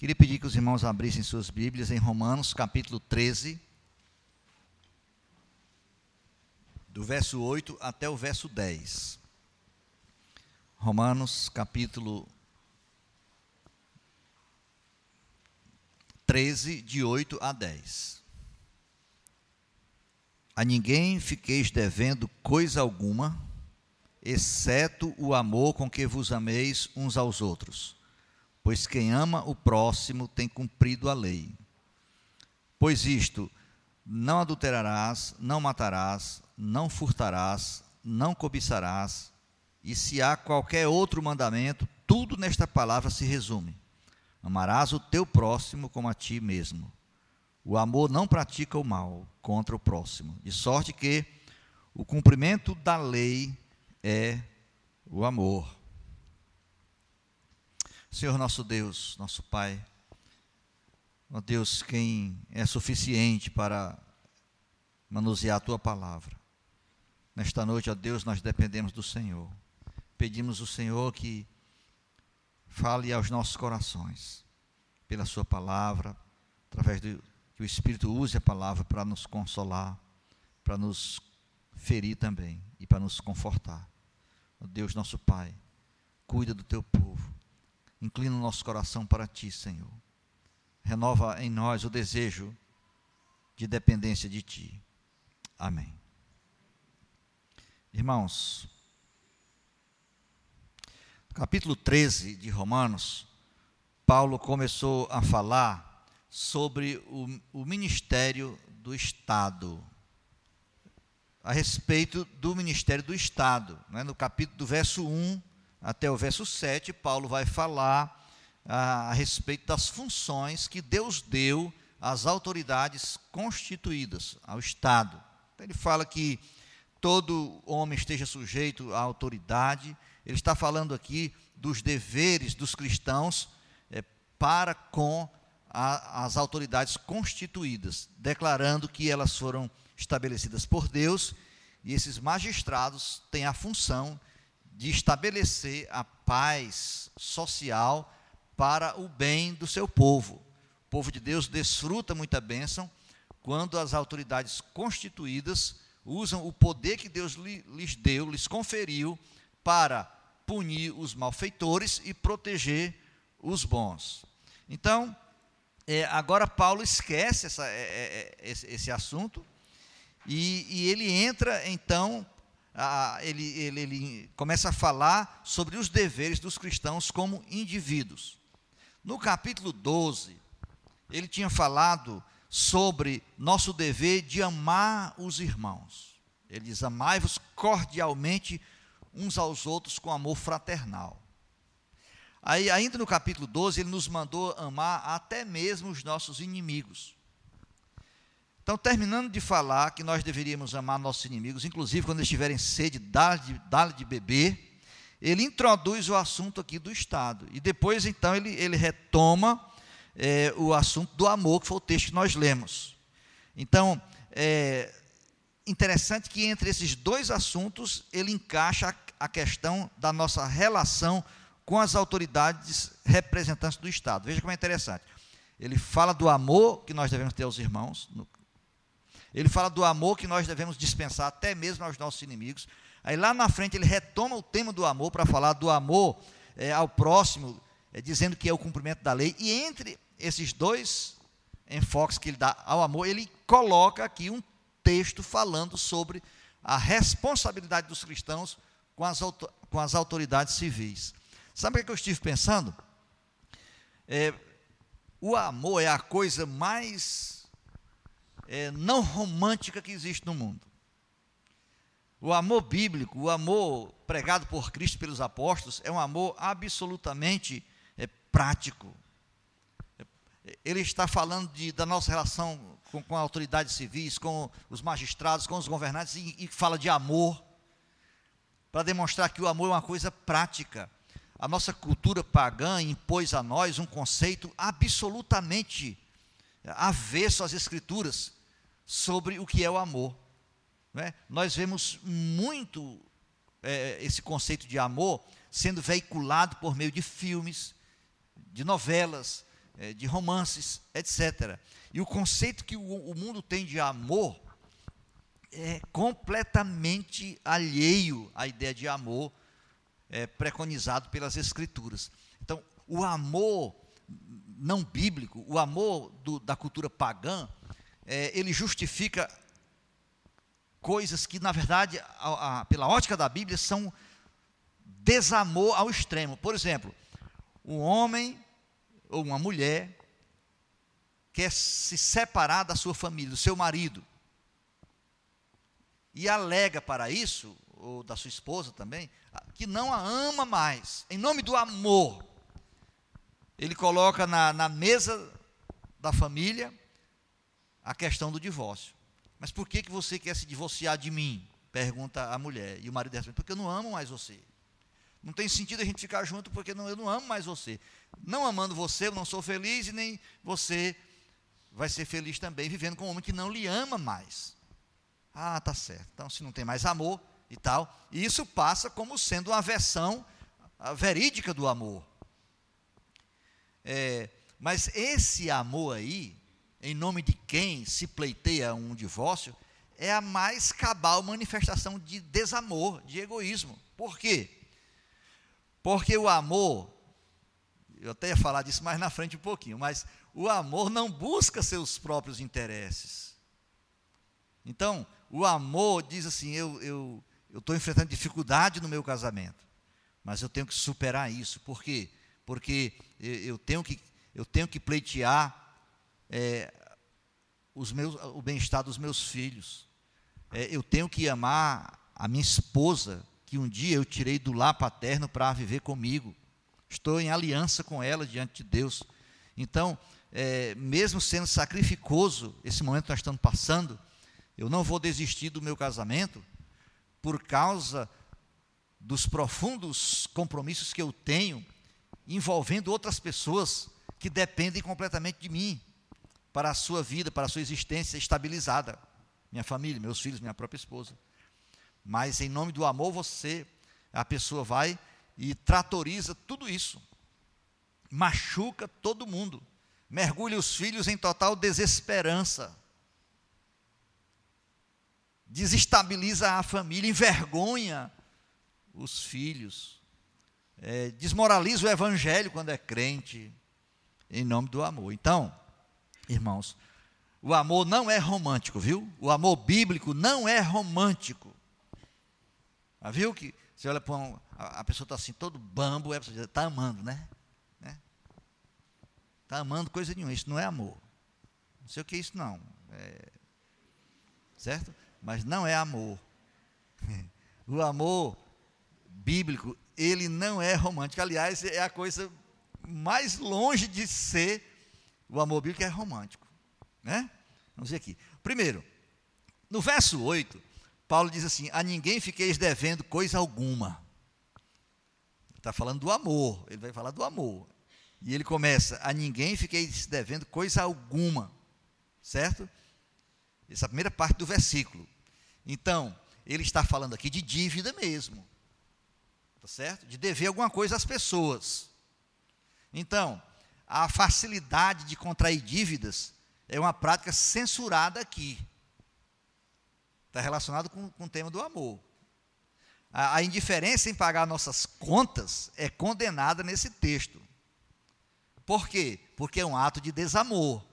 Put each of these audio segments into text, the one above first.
Queria pedir que os irmãos abrissem suas Bíblias em Romanos, capítulo 13, do verso 8 até o verso 10. Romanos, capítulo 13, de 8 a 10. A ninguém fiqueis devendo coisa alguma, exceto o amor com que vos ameis uns aos outros pois quem ama o próximo tem cumprido a lei. Pois isto, não adulterarás, não matarás, não furtarás, não cobiçarás, e se há qualquer outro mandamento, tudo nesta palavra se resume: amarás o teu próximo como a ti mesmo. O amor não pratica o mal contra o próximo, de sorte que o cumprimento da lei é o amor. Senhor nosso Deus, nosso Pai, ó Deus, quem é suficiente para manusear a tua palavra. Nesta noite, ó Deus, nós dependemos do Senhor. Pedimos ao Senhor que fale aos nossos corações, pela Sua palavra, através do que o Espírito use a palavra para nos consolar, para nos ferir também e para nos confortar. Ó Deus, nosso Pai, cuida do teu povo Inclina o nosso coração para ti, Senhor. Renova em nós o desejo de dependência de ti. Amém. Irmãos, no capítulo 13 de Romanos, Paulo começou a falar sobre o, o ministério do Estado, a respeito do ministério do Estado. Né? No capítulo do verso 1, até o verso 7, Paulo vai falar a, a respeito das funções que Deus deu às autoridades constituídas, ao Estado. Então, ele fala que todo homem esteja sujeito à autoridade. Ele está falando aqui dos deveres dos cristãos é, para com a, as autoridades constituídas, declarando que elas foram estabelecidas por Deus e esses magistrados têm a função de estabelecer a paz social para o bem do seu povo. O povo de Deus desfruta muita bênção quando as autoridades constituídas usam o poder que Deus lhes deu, lhes conferiu, para punir os malfeitores e proteger os bons. Então, é, agora Paulo esquece essa, é, é, é esse, esse, assunto e, e ele entra então ele, ele, ele começa a falar sobre os deveres dos cristãos como indivíduos. No capítulo 12, ele tinha falado sobre nosso dever de amar os irmãos. Ele diz: Amai-vos cordialmente uns aos outros com amor fraternal. Aí, ainda no capítulo 12, ele nos mandou amar até mesmo os nossos inimigos. Então, terminando de falar que nós deveríamos amar nossos inimigos, inclusive quando eles tiverem sede, dar-lhe dar de beber, ele introduz o assunto aqui do Estado. E depois, então, ele, ele retoma é, o assunto do amor, que foi o texto que nós lemos. Então, é interessante que entre esses dois assuntos, ele encaixa a, a questão da nossa relação com as autoridades representantes do Estado. Veja como é interessante. Ele fala do amor que nós devemos ter aos irmãos, no ele fala do amor que nós devemos dispensar até mesmo aos nossos inimigos. Aí lá na frente ele retoma o tema do amor para falar do amor é, ao próximo, é, dizendo que é o cumprimento da lei. E entre esses dois enfoques que ele dá ao amor, ele coloca aqui um texto falando sobre a responsabilidade dos cristãos com as, com as autoridades civis. Sabe o que eu estive pensando? É, o amor é a coisa mais é, não romântica que existe no mundo. O amor bíblico, o amor pregado por Cristo pelos apóstolos, é um amor absolutamente é, prático. Ele está falando de, da nossa relação com, com autoridades civis, com os magistrados, com os governantes, e, e fala de amor, para demonstrar que o amor é uma coisa prática. A nossa cultura pagã impôs a nós um conceito absolutamente avesso às Escrituras sobre o que é o amor. É? Nós vemos muito é, esse conceito de amor sendo veiculado por meio de filmes, de novelas, é, de romances, etc. E o conceito que o, o mundo tem de amor é completamente alheio à ideia de amor é, preconizado pelas Escrituras. Então, o amor não bíblico, o amor do, da cultura pagã, é, ele justifica coisas que, na verdade, a, a, pela ótica da Bíblia, são desamor ao extremo. Por exemplo, um homem ou uma mulher quer se separar da sua família, do seu marido, e alega para isso, ou da sua esposa também, que não a ama mais, em nome do amor. Ele coloca na, na mesa da família a questão do divórcio. Mas por que, que você quer se divorciar de mim? Pergunta a mulher. E o marido responde: Porque eu não amo mais você. Não tem sentido a gente ficar junto porque não, eu não amo mais você. Não amando você, eu não sou feliz e nem você vai ser feliz também vivendo com um homem que não lhe ama mais. Ah, tá certo. Então, se não tem mais amor e tal, e isso passa como sendo uma versão verídica do amor. É, mas esse amor aí, em nome de quem se pleiteia um divórcio, é a mais cabal manifestação de desamor, de egoísmo. Por quê? Porque o amor, eu até ia falar disso mais na frente um pouquinho, mas o amor não busca seus próprios interesses. Então, o amor diz assim: eu eu estou enfrentando dificuldade no meu casamento, mas eu tenho que superar isso. Por quê? Porque eu tenho que, eu tenho que pleitear é, os meus, o bem-estar dos meus filhos. É, eu tenho que amar a minha esposa que um dia eu tirei do lar paterno para viver comigo. Estou em aliança com ela diante de Deus. Então, é, mesmo sendo sacrificoso esse momento que nós estamos passando, eu não vou desistir do meu casamento por causa dos profundos compromissos que eu tenho envolvendo outras pessoas que dependem completamente de mim para a sua vida, para a sua existência estabilizada. Minha família, meus filhos, minha própria esposa. Mas em nome do amor, você, a pessoa vai e tratoriza tudo isso. Machuca todo mundo. Mergulha os filhos em total desesperança. Desestabiliza a família, envergonha os filhos. É, desmoraliza o evangelho quando é crente, em nome do amor. Então, irmãos, o amor não é romântico, viu? O amor bíblico não é romântico. Ah, viu que você olha para um, a, a, pessoa está assim, todo bambo, está amando, né? Está né? amando coisa nenhuma, isso não é amor. Não sei o que é isso, não. É, certo? Mas não é amor. o amor bíblico, ele não é romântico. Aliás, é a coisa mais longe de ser o amor bíblico é romântico. Né? Vamos ver aqui. Primeiro, no verso 8, Paulo diz assim: A ninguém fiqueis devendo coisa alguma. Está falando do amor, ele vai falar do amor. E ele começa: A ninguém fiqueis devendo coisa alguma. Certo? Essa é a primeira parte do versículo. Então, ele está falando aqui de dívida mesmo. Tá certo? De dever alguma coisa às pessoas. Então, a facilidade de contrair dívidas é uma prática censurada aqui. Está relacionado com, com o tema do amor. A, a indiferença em pagar nossas contas é condenada nesse texto. Por quê? Porque é um ato de desamor.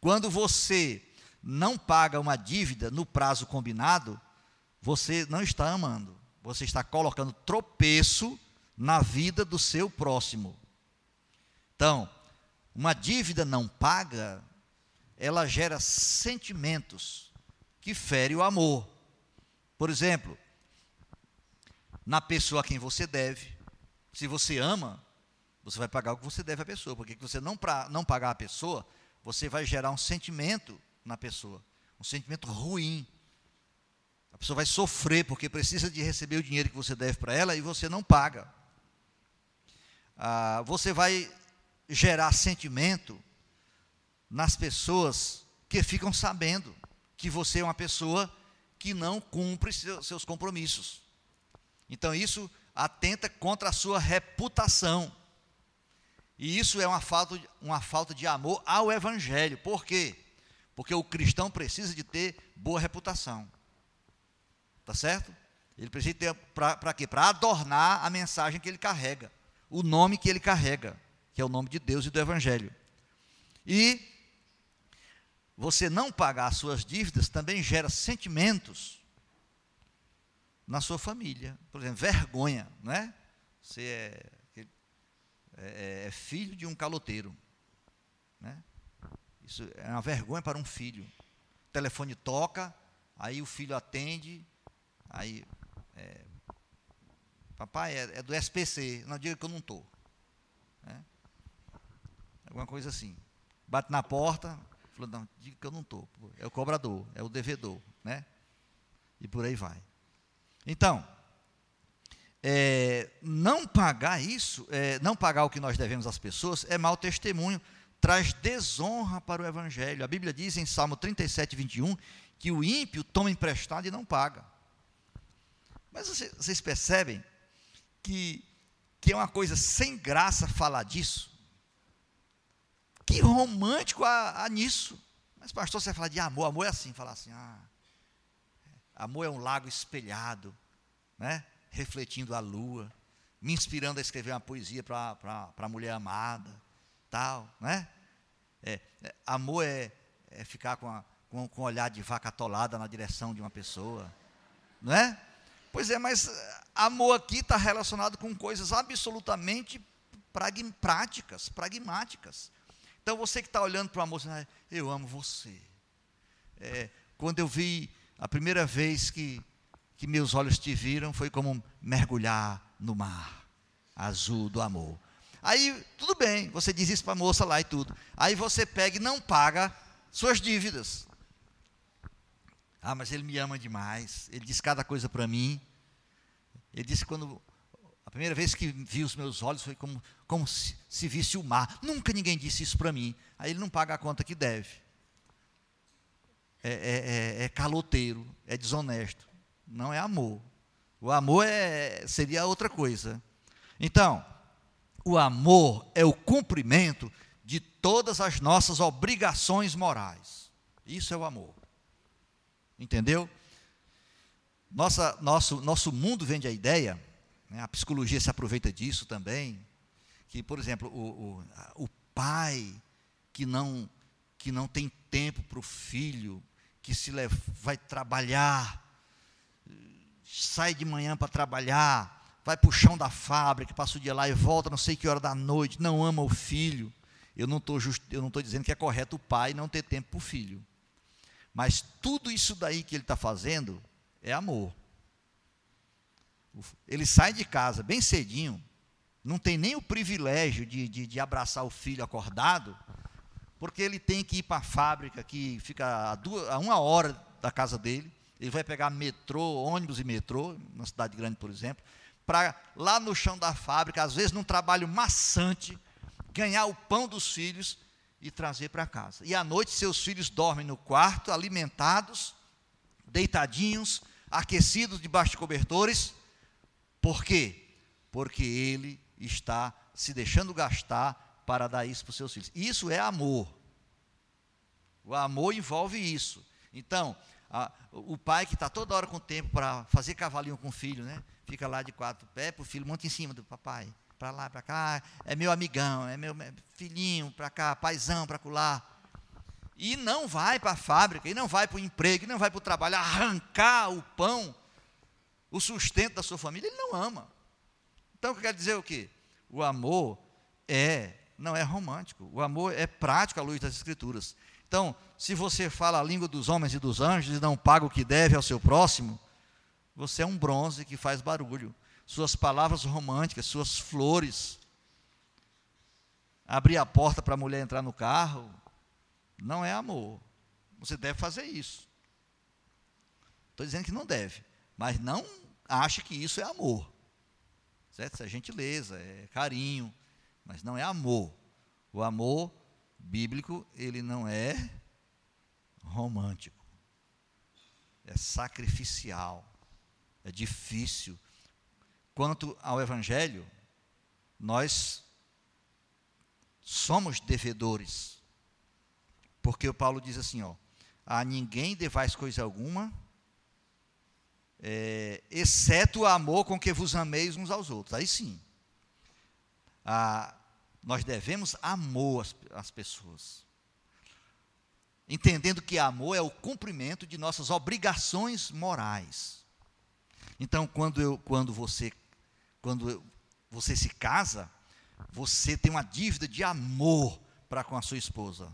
Quando você não paga uma dívida no prazo combinado, você não está amando. Você está colocando tropeço na vida do seu próximo. Então, uma dívida não paga, ela gera sentimentos que fere o amor. Por exemplo, na pessoa a quem você deve. Se você ama, você vai pagar o que você deve à pessoa, porque se você não, pra, não pagar a pessoa, você vai gerar um sentimento na pessoa, um sentimento ruim. A pessoa vai sofrer porque precisa de receber o dinheiro que você deve para ela e você não paga. Ah, você vai gerar sentimento nas pessoas que ficam sabendo que você é uma pessoa que não cumpre seus compromissos. Então isso atenta contra a sua reputação. E isso é uma falta, uma falta de amor ao Evangelho. Por quê? Porque o cristão precisa de ter boa reputação. Tá certo? Ele precisa ter para quê? Para adornar a mensagem que ele carrega, o nome que ele carrega, que é o nome de Deus e do Evangelho. E você não pagar suas dívidas também gera sentimentos na sua família. Por exemplo, vergonha, não é? Você é, é, é filho de um caloteiro, né? Isso é uma vergonha para um filho. O telefone toca, aí o filho atende, aí é, papai é, é, do SPC, não diga que eu não estou. Né? Alguma coisa assim. Bate na porta, falou, não, diga que eu não estou. É o cobrador, é o devedor, né? E por aí vai. Então, é, não pagar isso, é, não pagar o que nós devemos às pessoas, é mau testemunho, traz desonra para o Evangelho. A Bíblia diz em Salmo 37, 21, que o ímpio toma emprestado e não paga. Mas vocês percebem que, que é uma coisa sem graça falar disso? Que romântico há, há nisso. Mas, pastor, você fala de amor, amor é assim, falar assim, ah, amor é um lago espelhado, né? refletindo a lua, me inspirando a escrever uma poesia para a mulher amada, tal, né? É, é, amor é, é ficar com, a, com, com um olhar de vaca atolada na direção de uma pessoa, não é? Pois é, mas eh, amor aqui está relacionado com coisas absolutamente práticas, pragmáticas. Então você que está olhando para o amor, ah, eu amo você. É, quando eu vi a primeira vez que, que meus olhos te viram, foi como mergulhar no mar azul do amor. Aí, tudo bem, você diz isso para a moça lá e tudo. Aí você pega e não paga suas dívidas. Ah, mas ele me ama demais. Ele diz cada coisa para mim. Ele disse quando primeira vez que vi os meus olhos foi como, como se, se visse o mar. Nunca ninguém disse isso para mim. Aí ele não paga a conta que deve. É, é, é, é caloteiro, é desonesto. Não é amor. O amor é, seria outra coisa. Então, o amor é o cumprimento de todas as nossas obrigações morais. Isso é o amor. Entendeu? Nossa, nosso, nosso mundo vende a ideia, a psicologia se aproveita disso também, que, por exemplo, o, o, o pai que não, que não tem tempo para o filho, que se leva, vai trabalhar, sai de manhã para trabalhar, vai para o chão da fábrica, passa o dia lá e volta não sei que hora da noite, não ama o filho. Eu não estou dizendo que é correto o pai não ter tempo para o filho. Mas tudo isso daí que ele está fazendo é amor. Ele sai de casa bem cedinho, não tem nem o privilégio de, de, de abraçar o filho acordado, porque ele tem que ir para a fábrica que fica a, duas, a uma hora da casa dele. Ele vai pegar metrô, ônibus e metrô, na cidade grande, por exemplo, para lá no chão da fábrica, às vezes num trabalho maçante, ganhar o pão dos filhos e trazer para casa. E à noite seus filhos dormem no quarto, alimentados, deitadinhos, aquecidos debaixo de cobertores. Por quê? Porque ele está se deixando gastar para dar isso para os seus filhos. Isso é amor. O amor envolve isso. Então, a, o pai que está toda hora com tempo para fazer cavalinho com o filho, né? Fica lá de quatro pés, para o filho monta em cima do papai para lá, para cá, é meu amigão, é meu filhinho para cá, paizão para lá. E não vai para a fábrica, e não vai para o emprego, e não vai para o trabalho arrancar o pão, o sustento da sua família, ele não ama. Então, quer dizer o quê? O amor é, não é romântico, o amor é prático à luz das Escrituras. Então, se você fala a língua dos homens e dos anjos e não paga o que deve ao seu próximo, você é um bronze que faz barulho suas palavras românticas, suas flores, abrir a porta para a mulher entrar no carro, não é amor. Você deve fazer isso. Estou dizendo que não deve, mas não ache que isso é amor. Certo? Isso é gentileza, é carinho, mas não é amor. O amor bíblico, ele não é romântico. É sacrificial. É difícil Quanto ao Evangelho, nós somos devedores. Porque o Paulo diz assim, ó, a ninguém devais coisa alguma, é, exceto o amor com que vos ameis uns aos outros. Aí sim, a, nós devemos amor às, às pessoas. Entendendo que amor é o cumprimento de nossas obrigações morais. Então, quando, eu, quando, você, quando você se casa, você tem uma dívida de amor para com a sua esposa.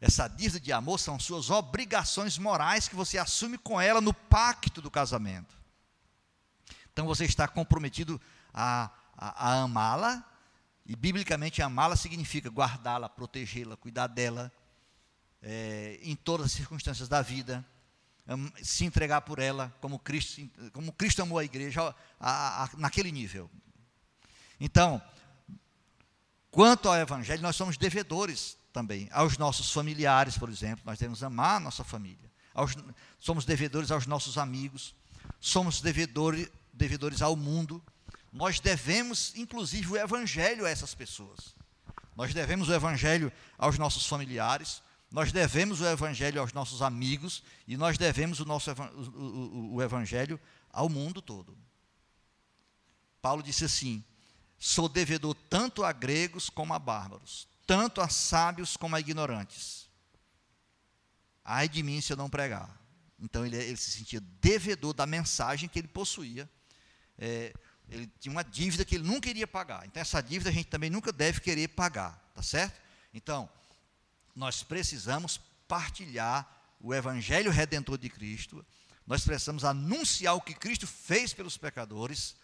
Essa dívida de amor são suas obrigações morais que você assume com ela no pacto do casamento. Então você está comprometido a, a, a amá-la, e biblicamente amá-la significa guardá-la, protegê-la, cuidar dela, é, em todas as circunstâncias da vida, se entregar por ela, como Cristo, como Cristo amou a igreja, a, a, naquele nível. Então, quanto ao Evangelho, nós somos devedores também aos nossos familiares, por exemplo, nós devemos amar a nossa família. Aos, somos devedores aos nossos amigos, somos devedores, devedores ao mundo. Nós devemos, inclusive, o Evangelho a essas pessoas. Nós devemos o Evangelho aos nossos familiares, nós devemos o Evangelho aos nossos amigos e nós devemos o, nosso, o, o, o Evangelho ao mundo todo. Paulo disse assim: sou devedor tanto a gregos como a bárbaros, tanto a sábios como a ignorantes. Ai de mim se eu não pregar. Então ele, ele se sentia devedor da mensagem que ele possuía. É, ele tinha uma dívida que ele nunca iria pagar. Então essa dívida a gente também nunca deve querer pagar, tá certo? Então, nós precisamos partilhar o evangelho redentor de Cristo, nós precisamos anunciar o que Cristo fez pelos pecadores,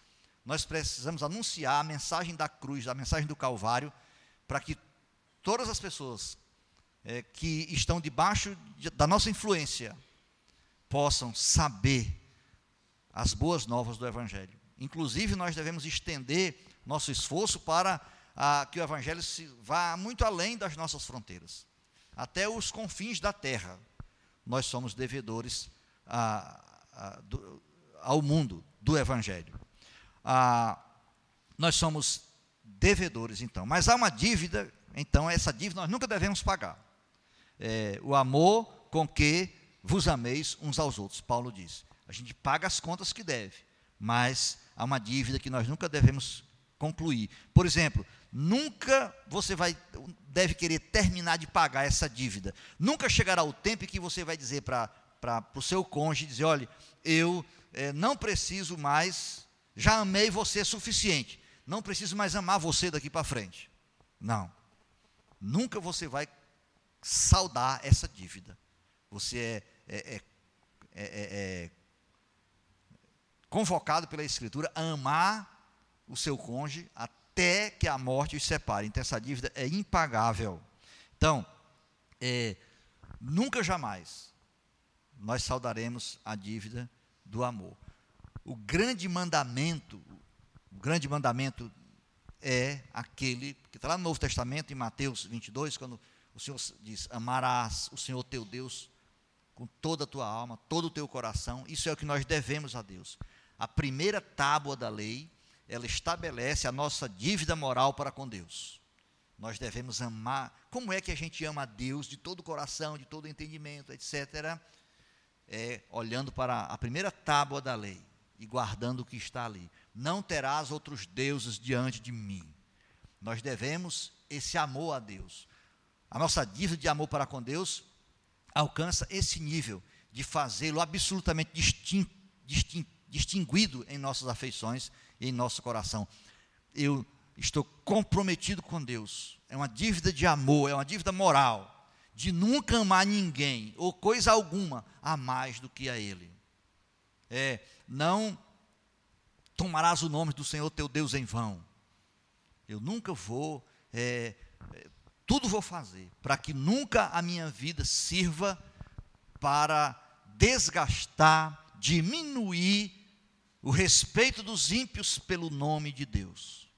nós precisamos anunciar a mensagem da cruz, a mensagem do Calvário, para que todas as pessoas é, que estão debaixo de, da nossa influência possam saber as boas novas do Evangelho. Inclusive, nós devemos estender nosso esforço para a, que o Evangelho se, vá muito além das nossas fronteiras até os confins da terra. Nós somos devedores a, a, do, ao mundo do Evangelho. nós somos devedores, então. Mas há uma dívida, então, essa dívida nós nunca devemos pagar. É, o amor com que vos ameis uns aos outros, Paulo diz. A gente paga as contas que deve, mas há uma dívida que nós nunca devemos concluir. Por exemplo, nunca você vai deve querer terminar de pagar essa dívida. Nunca chegará o tempo em que você vai dizer para o seu cônjuge, dizer, olha, eu é, não preciso mais, já amei você suficiente, não preciso mais amar você daqui para frente. Não. Nunca você vai saldar essa dívida. Você é, é, é, é convocado pela Escritura a amar o seu cônjuge até até que a morte os separe. Então, essa dívida é impagável. Então, é, nunca jamais nós saudaremos a dívida do amor. O grande mandamento, o grande mandamento é aquele que está lá no Novo Testamento, em Mateus 22, quando o Senhor diz: Amarás o Senhor teu Deus com toda a tua alma, todo o teu coração. Isso é o que nós devemos a Deus. A primeira tábua da lei ela estabelece a nossa dívida moral para com Deus. Nós devemos amar. Como é que a gente ama a Deus de todo o coração, de todo o entendimento, etc. É olhando para a primeira tábua da lei e guardando o que está ali. Não terás outros deuses diante de mim. Nós devemos esse amor a Deus. A nossa dívida de amor para com Deus alcança esse nível de fazê-lo absolutamente distinto, distinto, distinguido em nossas afeições em nosso coração. Eu estou comprometido com Deus. É uma dívida de amor, é uma dívida moral, de nunca amar ninguém ou coisa alguma a mais do que a Ele. É, não tomarás o nome do Senhor teu Deus em vão. Eu nunca vou, é, é, tudo vou fazer para que nunca a minha vida sirva para desgastar, diminuir o respeito dos ímpios pelo nome de Deus.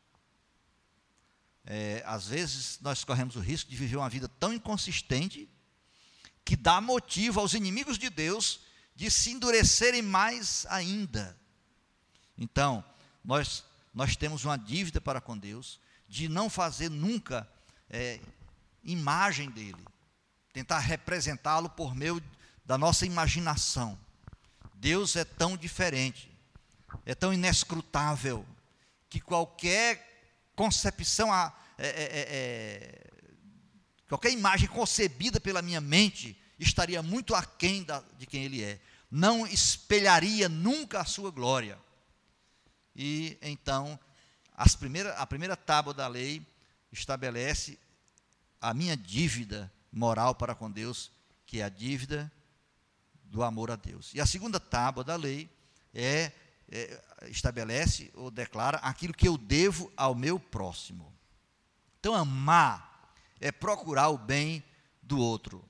É, às vezes nós corremos o risco de viver uma vida tão inconsistente que dá motivo aos inimigos de Deus de se endurecerem mais ainda. Então, nós, nós temos uma dívida para com Deus de não fazer nunca é, imagem dele, tentar representá-lo por meio da nossa imaginação. Deus é tão diferente, é tão inescrutável, que qualquer concepção, é, é, é, é, qualquer imagem concebida pela minha mente estaria muito aquém da, de quem Ele é. Não espelharia nunca a sua glória. E então, a primeira tábua da lei estabelece a minha dívida moral para com Deus, que é a dívida do amor a Deus. E a segunda tábua da lei é, é, estabelece ou declara aquilo que eu devo ao meu próximo. Então, amar é procurar o bem do outro.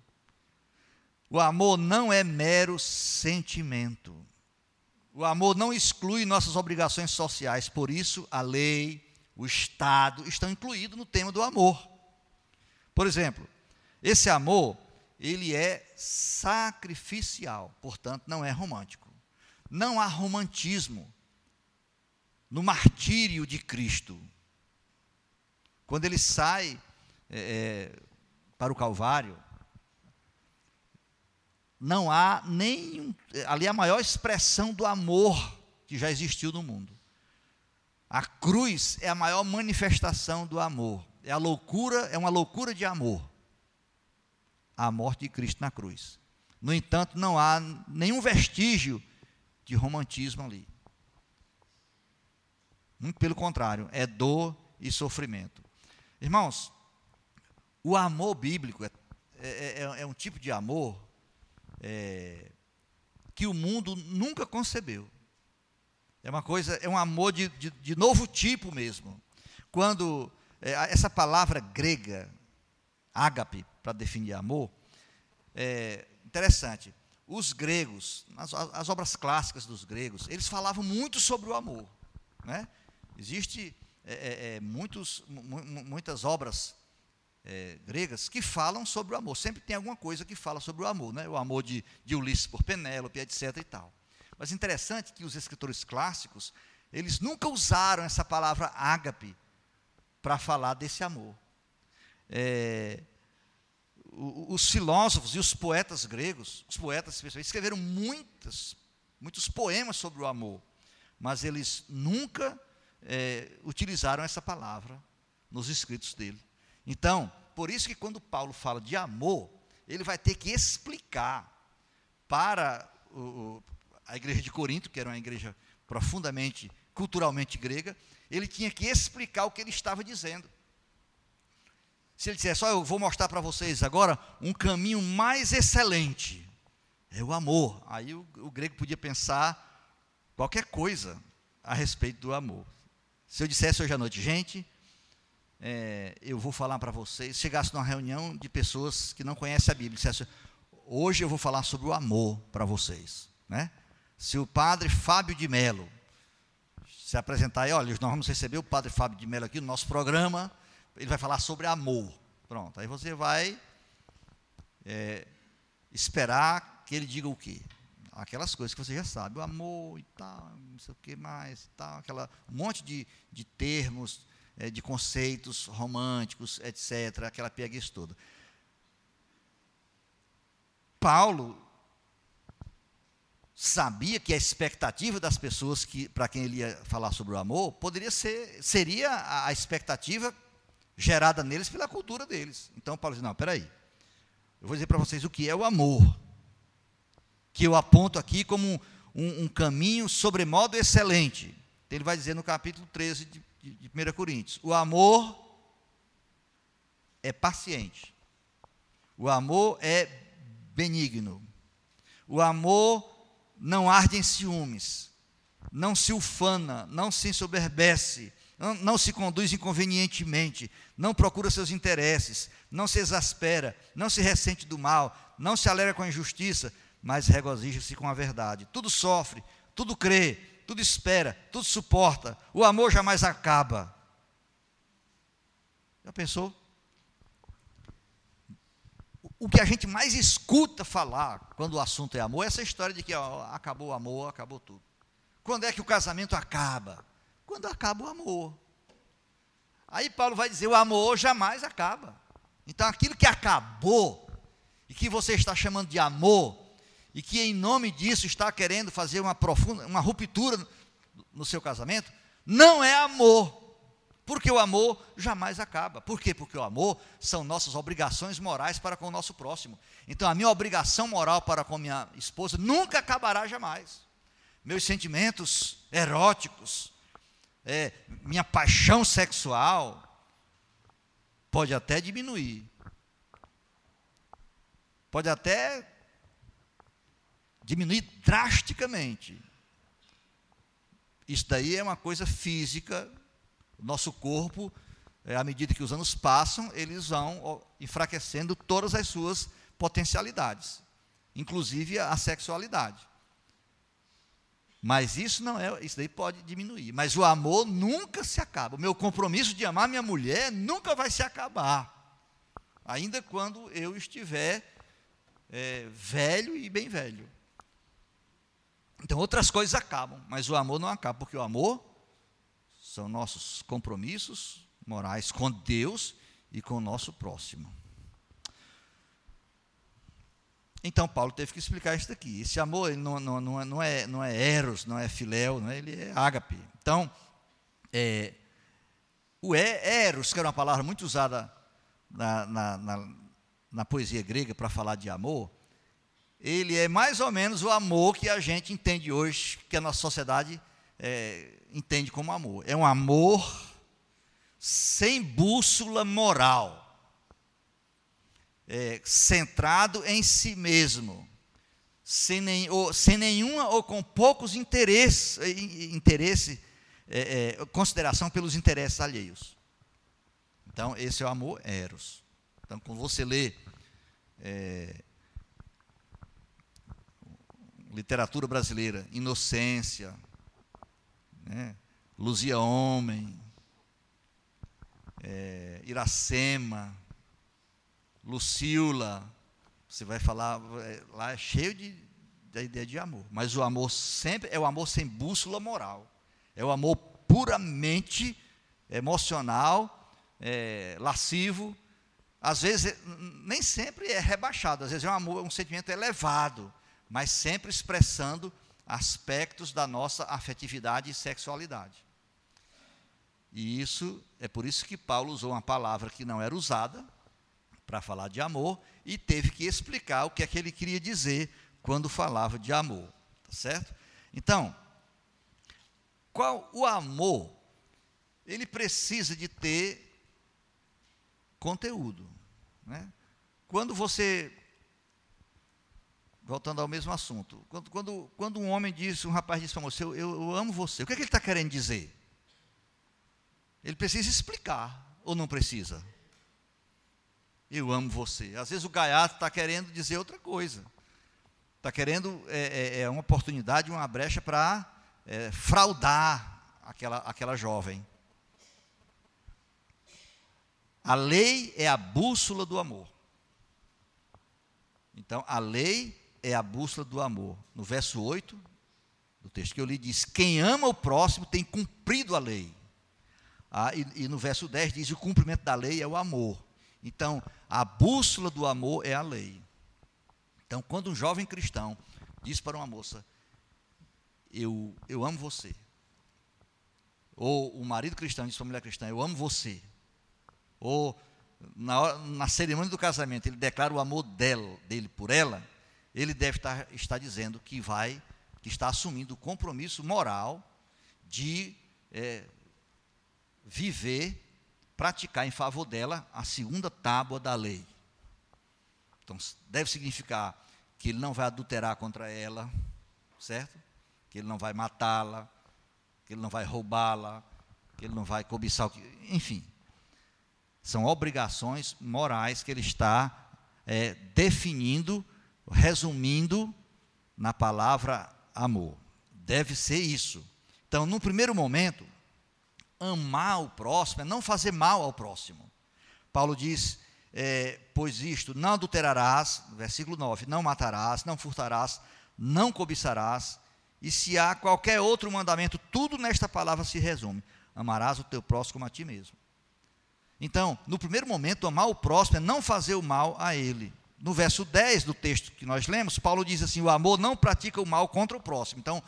O amor não é mero sentimento. O amor não exclui nossas obrigações sociais, por isso a lei, o Estado estão incluídos no tema do amor. Por exemplo, esse amor ele é sacrificial, portanto, não é romântico. Não há romantismo no martírio de Cristo. Quando ele sai é, é para o Calvário, não há nem ali a maior expressão do amor que já existiu no mundo. A cruz é a maior manifestação do amor. É a loucura, é uma loucura de amor a morte de Cristo na cruz. No entanto, não há nenhum vestígio de romantismo ali. Muito pelo contrário, é dor e sofrimento. Irmãos, o amor bíblico é, é, é, é um tipo de amor é, que o mundo nunca concebeu. É uma coisa, é um amor de, de, de novo tipo mesmo. Quando é, essa palavra grega, ágape, para definir amor, é interessante. Os gregos, as, as, obras clássicas dos gregos, eles falavam muito sobre o amor. Né? Existe é, é, é muitos, muitas obras é, gregas que falam sobre o amor. Sempre tem alguma coisa que fala sobre o amor, né? o amor de, de Ulisses por Penélope, etc. e tal. Mas interessante que os escritores clássicos, eles nunca usaram essa palavra ágape para falar desse amor. É, os filósofos e os poetas gregos, os poetas escreveram muitas, muitos poemas sobre o amor, mas eles nunca é, utilizaram essa palavra nos escritos dele. Então, por isso que quando Paulo fala de amor, ele vai ter que explicar para o, a igreja de Corinto, que era uma igreja profundamente, culturalmente grega, ele tinha que explicar o que ele estava dizendo. Se ele dissesse, só eu vou mostrar para vocês agora um caminho mais excelente, é o amor. Aí o, o, grego podia pensar qualquer coisa a respeito do amor. Se eu dissesse hoje à noite, gente, é, eu vou falar para vocês, chegasse numa reunião de pessoas que não conhecem a Bíblia, dissesse, hoje eu vou falar sobre o amor para vocês. Né? Se o padre Fábio de Melo se apresentar aí, olha, nós vamos receber o padre Fábio de Melo aqui no nosso programa, ele vai falar sobre amor. Pronto, aí você vai é, esperar que ele diga o quê? Aquelas coisas que você já sabe, o amor e tal, não sei o que mais e tal, aquela, um monte de, de termos, é, de conceitos românticos, etc., aquela peguice toda. Paulo sabia que a expectativa das pessoas que para quem ele ia falar sobre o amor poderia ser seria a expectativa gerada neles pela cultura deles. Então Paulo diz: não, peraí, eu vou dizer para vocês o que é o amor, que eu aponto aqui como um, um caminho sobremodo excelente. Então, ele vai dizer no capítulo 13 de, de, de 1 Coríntios: o amor é paciente, o amor é benigno, o amor não arde em ciúmes, não se ufana, não se ensoberbece, não, não se conduz inconvenientemente, não procura seus interesses, não se exaspera, não se ressente do mal, não se alegra com a injustiça, mas regozija-se com a verdade. Tudo sofre, tudo crê, tudo espera, tudo suporta. O amor jamais acaba. Já pensou? O que a gente mais escuta falar quando o assunto é amor é essa história de que ó, acabou o amor, acabou tudo. Quando é que o casamento acaba? Quando acaba o amor. Aí Paulo vai dizer: o amor jamais acaba. Então aquilo que acabou, e que você está chamando de amor, e que em nome disso está querendo fazer uma profunda, uma ruptura no seu casamento, não é amor. Porque o amor jamais acaba. Por quê? Porque o amor são nossas obrigações morais para com o nosso próximo. Então a minha obrigação moral para com minha esposa nunca acabará jamais. Meus sentimentos eróticos, é, minha paixão sexual pode até diminuir. Pode até diminuir drasticamente. Isso daí é uma coisa física o nosso corpo, é, à medida que os anos passam, eles vão enfraquecendo todas as suas potencialidades, inclusive a sexualidade. Mas isso não é, isso daí pode diminuir. Mas o amor nunca se acaba. O meu compromisso de amar minha mulher nunca vai se acabar. Ainda quando eu estiver é, velho e bem velho. Então outras coisas acabam, mas o amor não acaba, porque o amor são nossos compromissos morais com Deus e com o nosso próximo. Então Paulo teve que explicar isso daqui. Esse amor não, não, não, é, não, é, não é eros, não é filéu, não é, ele é ágape. Então, é, o eros, que era uma palavra muito usada na, na, na, na poesia grega para falar de amor, ele é mais ou menos o amor que a gente entende hoje, que a nossa sociedade é, entende como amor. É um amor sem bússola moral, é, centrado em si mesmo, sem, nem, ou, sem nenhuma ou com poucos interesses, interesse, é, consideração pelos interesses alheios. Então, esse é o amor eros. Então, quando você lê literatura brasileira, inocência, né? Luzia Homem, é, Iracema, Lucila, você vai falar, é, lá é cheio de, da ideia de amor, mas o amor sempre é o amor sem bússola moral, é o amor puramente emocional, é, lascivo, às vezes nem sempre é rebaixado, às vezes é um amor, um sentimento elevado, mas sempre expressando aspectos da nossa afetividade e sexualidade. E isso é por isso que Paulo usou uma palavra que não era usada para falar de amor e teve que explicar o que é que ele queria dizer quando falava de amor, tá certo? Então, qual o amor? Ele precisa de ter conteúdo, né? Quando você voltando ao mesmo assunto, quando, quando, quando um homem diz, um rapaz diz para você, eu, eu, amo você, o que, é que ele está querendo dizer? Ele precisa explicar, ou não precisa? Eu amo você. Às vezes o gaiato está querendo dizer outra coisa. Está querendo, é, é, é, uma oportunidade, uma brecha para é, fraudar aquela, aquela jovem. A lei é a bússola do amor. Então, a lei é a bússola do amor. No verso 8 do texto que eu li, diz: Quem ama o próximo tem cumprido a lei. Ah, e, e no verso 10 diz: O cumprimento da lei é o amor. Então, a bússola do amor é a lei. Então, quando um jovem cristão diz para uma moça: Eu, eu amo você. Ou o marido cristão diz para a mulher cristã: Eu amo você. Ou na, na cerimônia do casamento ele declara o amor dela, dele por ela ele deve estar, estar dizendo que vai, que está assumindo o compromisso moral de é, viver, praticar em favor dela a segunda tábua da lei. Então, deve significar que ele não vai adulterar contra ela, certo? Que ele não vai matá-la, que ele não vai roubá-la, que ele não vai cobiçar o que. Enfim, são obrigações morais que ele está é, definindo resumindo na palavra amor. Deve ser isso. Então, no primeiro momento, amar o próximo é não fazer mal ao próximo. Paulo diz: é, Pois isto, não adulterarás, versículo 9: não matarás, não furtarás, não cobiçarás, e se há qualquer outro mandamento, tudo nesta palavra se resume: amarás o teu próximo a ti mesmo. Então, no primeiro momento, amar o próximo é não fazer o mal a ele. No verso 10 do texto que nós lemos, Paulo diz assim: o amor não pratica o mal contra o próximo. Então,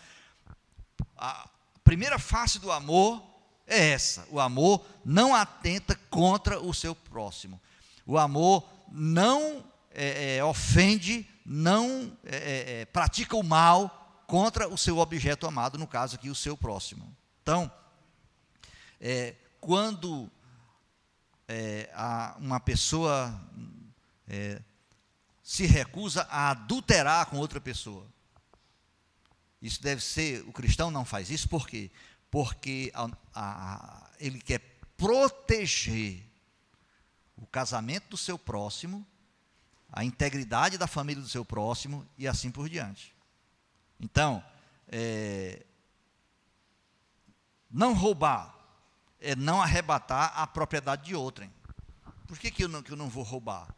a primeira face do amor é essa: o amor não atenta contra o seu próximo. O amor não é, é, ofende, não é, é, é, pratica o mal contra o seu objeto amado, no caso aqui, o seu próximo. Então, é, quando uma pessoa se recusa a adulterar com outra pessoa, isso deve ser, o cristão não faz isso, por quê? Porque a, a, ele quer proteger o casamento do seu próximo a integridade da família do seu próximo e assim por diante. Então, é, não roubar é não arrebatar a propriedade de outrem. Por que, que, eu, não, que eu não vou roubar?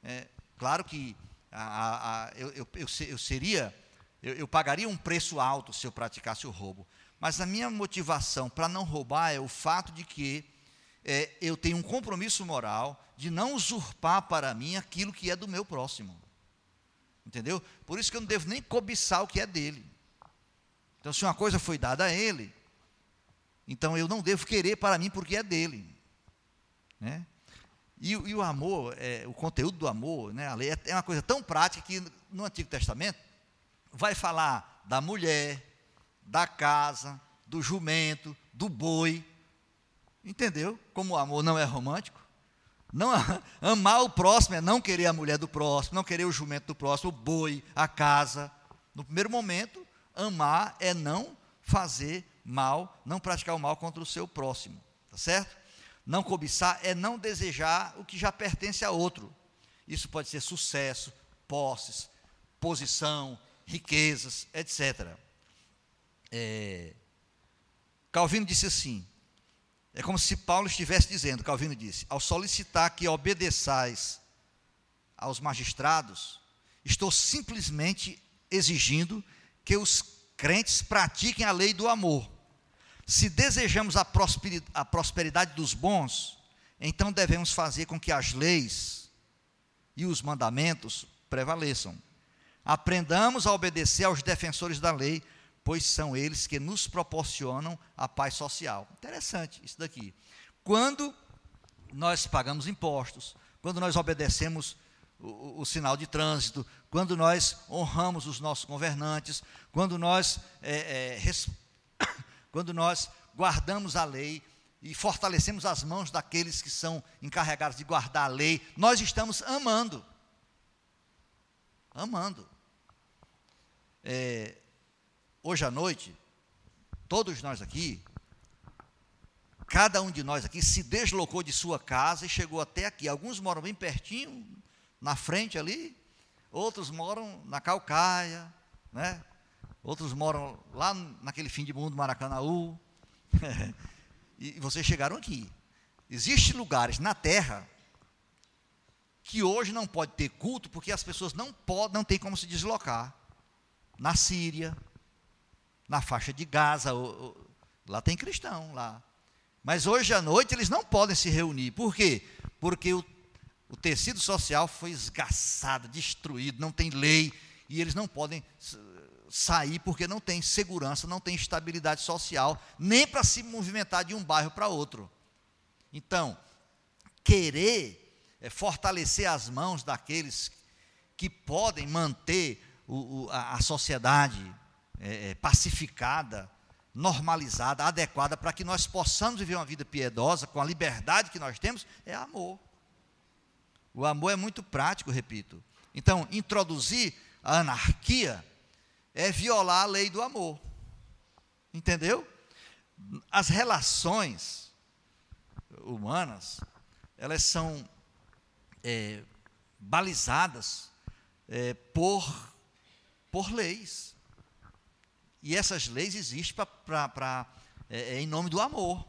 É, claro que a, a, eu, eu, eu, seria, eu, eu pagaria um preço alto se eu praticasse o roubo. Mas a minha motivação para não roubar é o fato de que é, eu tenho um compromisso moral de não usurpar para mim aquilo que é do meu próximo. Entendeu? Por isso que eu não devo nem cobiçar o que é dele. Então, se uma coisa foi dada a ele, então eu não devo querer para mim porque é dele. Né? E, e o amor, é, o conteúdo do amor, né, a lei é, é uma coisa tão prática que no Antigo Testamento vai falar da mulher, da casa, do jumento, do boi, Entendeu? Como o amor não é romântico. Não, amar o próximo é não querer a mulher do próximo, não querer o jumento do próximo, o boi, a casa. No primeiro momento, amar é não fazer mal, não praticar o mal contra o seu próximo. Tá certo? Não cobiçar é não desejar o que já pertence a outro. Isso pode ser sucesso, posses, posição, riquezas, etc. É, Calvino disse assim: é como se Paulo estivesse dizendo, Calvino disse, ao solicitar que obedeçais aos magistrados, estou simplesmente exigindo que os crentes pratiquem a lei do amor. Se desejamos a prosperidade dos bons, então devemos fazer com que as leis e os mandamentos prevaleçam. Aprendamos a obedecer aos defensores da lei, pois são eles que nos proporcionam a paz social. Interessante isso daqui. Quando nós pagamos impostos, quando nós obedecemos o, o, sinal de trânsito, quando nós honramos os nossos governantes, quando nós, é, é, quando nós guardamos a lei e fortalecemos as mãos daqueles que são encarregados de guardar a lei, nós estamos amando. Amando. É, hoje à noite, todos nós aqui, cada um de nós aqui se deslocou de sua casa e chegou até aqui. Alguns moram bem pertinho, na frente ali, outros moram na Calcaia, né? Outros moram lá naquele fim de mundo, Maracanaú. e vocês chegaram aqui. Existem lugares na terra que hoje não pode ter culto porque as pessoas não podem, não têm como se deslocar. Na Síria, na faixa de Gaza, lá tem cristão lá. Mas hoje à noite eles não podem se reunir. Por quê? Porque o, o tecido social foi esgaçado, destruído, não tem lei, e eles não podem sair porque não tem segurança, não tem estabilidade social, nem para se movimentar de um bairro para outro. Então, querer é, fortalecer as mãos daqueles que podem manter o, o, a, a sociedade é, é, pacificada, normalizada, adequada para que nós possamos viver uma vida piedosa com a liberdade que nós temos, é amor. O amor é muito prático, repito. Então, introduzir a anarquia é violar a lei do amor. Entendeu? As relações humanas, elas são é, balizadas é, por, por leis. E essas leis existem pra, é, é, em nome do amor.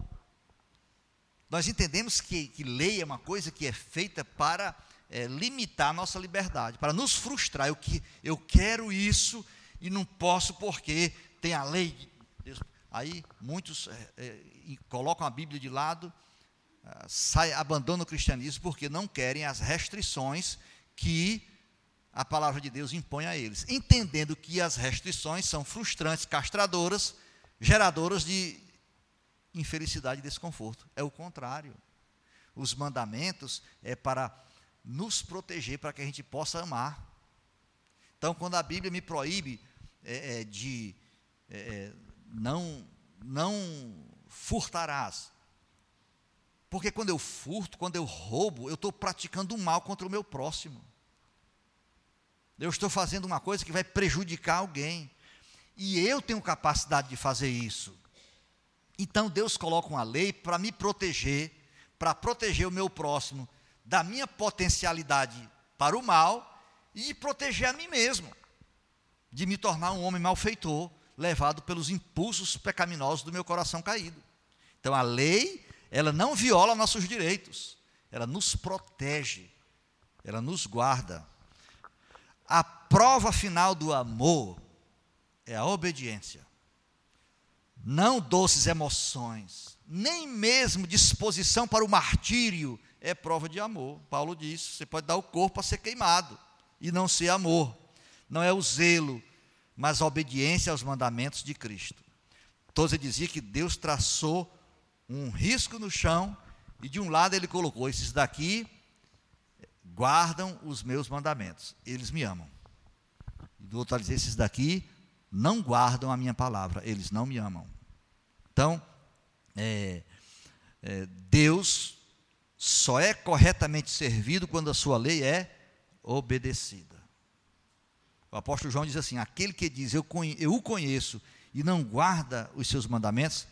Nós entendemos que, que lei é uma coisa que é feita para é, limitar a nossa liberdade, para nos frustrar. Eu, que, eu quero isso e não posso porque tem a lei. Aí muitos é, é, colocam a Bíblia de lado, ah, sai, abandonam o cristianismo porque não querem as restrições que a palavra de Deus impõe a eles, entendendo que as restrições são frustrantes, castradoras, geradoras de infelicidade e desconforto. É o contrário. Os mandamentos é para nos proteger, para que a gente possa amar. Então, quando a Bíblia me proíbe é, é, de é, é não, não furtarás, porque quando eu furto, quando eu roubo, eu estou praticando um mal contra o meu próximo. Eu estou fazendo uma coisa que vai prejudicar alguém. E eu tenho capacidade de fazer isso. Então Deus coloca uma lei para me proteger, para proteger o meu próximo da minha potencialidade para o mal e proteger a mim mesmo, de me tornar um homem malfeitor, levado pelos impulsos pecaminosos do meu coração caído. Então a lei ela não viola nossos direitos, ela nos protege, ela nos guarda. A prova final do amor é a obediência. Não doces emoções, nem mesmo disposição para o martírio é prova de amor. Paulo diz: você pode dar o corpo para ser queimado e não ser amor. Não é o zelo, mas a obediência aos mandamentos de Cristo. Todos dizia que Deus traçou um risco no chão e de um lado ele colocou: esses daqui guardam os meus mandamentos, eles me amam. E do outro lado esses daqui não guardam a minha palavra, eles não me amam. Então, é, é, Deus só é corretamente servido quando a sua lei é obedecida. O apóstolo João diz assim: aquele que diz eu, eu o conheço e não guarda os seus mandamentos,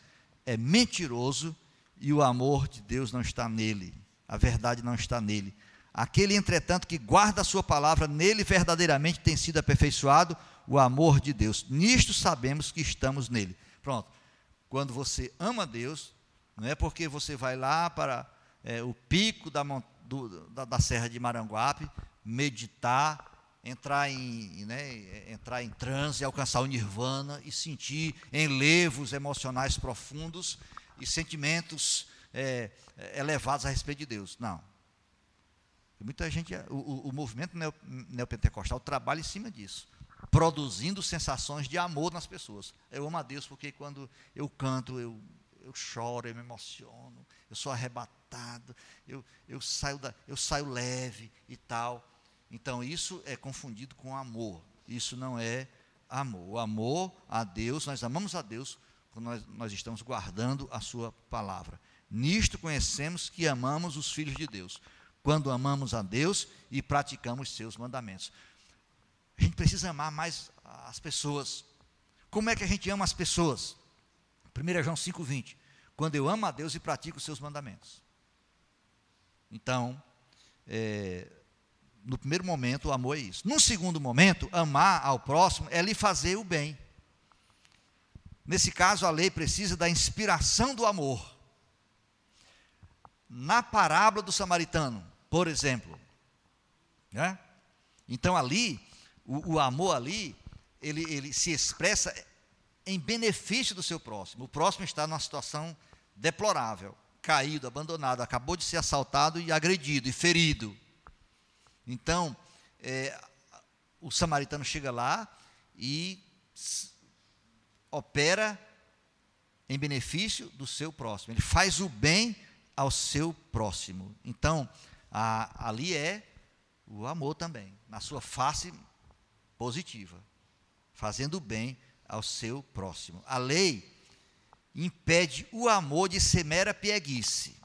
é mentiroso e o amor de Deus não está nele, a verdade não está nele. Aquele, entretanto, que guarda a sua palavra, nele verdadeiramente tem sido aperfeiçoado o amor de Deus. Nisto sabemos que estamos nele. Pronto. Quando você ama Deus, não é porque você vai lá para é, o pico da, do, da, da Serra de Maranguape, meditar, entrar em, né, entrar em transe, alcançar o nirvana e sentir enlevos emocionais profundos e sentimentos é, elevados a respeito de Deus. Não. Muita gente, o, o, o movimento neopentecostal trabalha em cima disso, produzindo sensações de amor nas pessoas. Eu amo a Deus porque quando eu canto, eu, eu choro, eu me emociono, eu sou arrebatado, eu, eu, saio, da, eu saio leve e tal. Então, isso é confundido com amor. Isso não é amor. O amor a Deus, nós amamos a Deus quando nós, nós estamos guardando a Sua palavra. Nisto conhecemos que amamos os filhos de Deus, quando amamos a Deus e praticamos seus mandamentos. A gente precisa amar mais as pessoas. Como é que a gente ama as pessoas? 1 João 5,20. Quando eu amo a Deus e pratico os seus mandamentos. Então, é, no primeiro momento, o amor é isso. Num segundo momento, amar ao próximo é lhe fazer o bem. Nesse caso, a lei precisa da inspiração do amor. Na parábola do samaritano, por exemplo, né? então ali, o, o amor ali, ele, ele se expressa em benefício do seu próximo. O próximo está numa situação deplorável, caído, abandonado, acabou de ser assaltado e agredido e ferido. Então, é, o samaritano chega lá e opera em benefício do seu próximo. Ele faz o bem ao seu próximo. Então, a, ali é o amor também, na sua face positiva, fazendo o bem ao seu próximo. A lei impede o amor de ser mera pieguice,